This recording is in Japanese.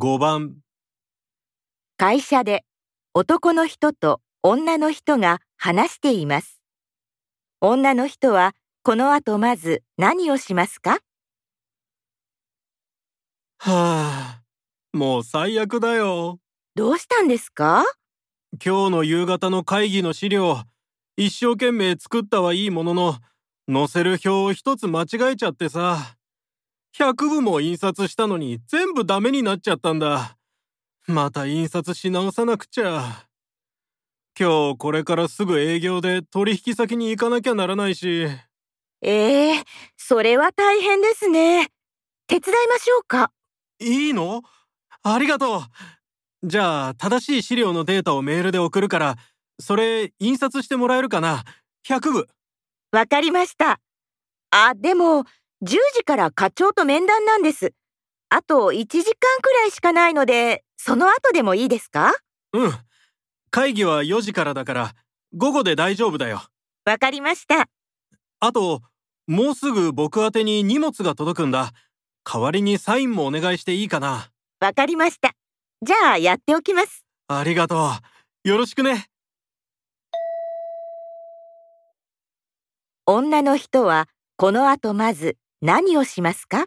5番会社で男の人と女の人が話しています。女の人はこの後まず何をしますか？はあ、もう最悪だよ。どうしたんですか？今日の夕方の会議の資料、一生懸命作ったはいいものの、載せる表を一つ間違えちゃってさ。100部も印刷したのに全部ダメになっちゃったんだ。また印刷し直さなくちゃ。今日これからすぐ営業で取引先に行かなきゃならないし。ええそれは大変ですね。手伝いましょうかいいの？ありがとう。じゃあ、正しい資料のデータをメールで送るから、それ印刷してもらえるかな ?100 部。わかりました。あ、でも、10時から課長と面談なんです。あと1時間くらいしかないので、その後でもいいですか？うん。会議は4時からだから、午後で大丈夫だよ。わかりました。あと、もうすぐ僕宛てに荷物が届くんだ。代わりにサインもお願いしていいかなわかりました。じゃあ、やっておきます。ありがとう。よろしくね。女の人はこの後まず何をしますか？